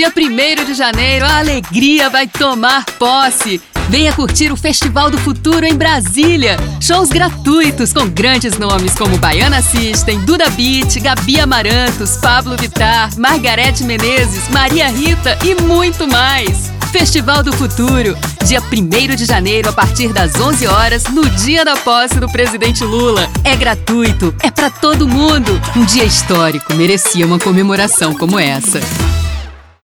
Dia 1 de janeiro, a alegria vai tomar posse. Venha curtir o Festival do Futuro em Brasília. Shows gratuitos com grandes nomes como Baiana System, Duda Beat, Gabi Amarantos, Pablo Vitar, Margarete Menezes, Maria Rita e muito mais. Festival do Futuro, dia 1 de janeiro a partir das 11 horas, no dia da posse do presidente Lula. É gratuito, é para todo mundo. Um dia histórico, merecia uma comemoração como essa.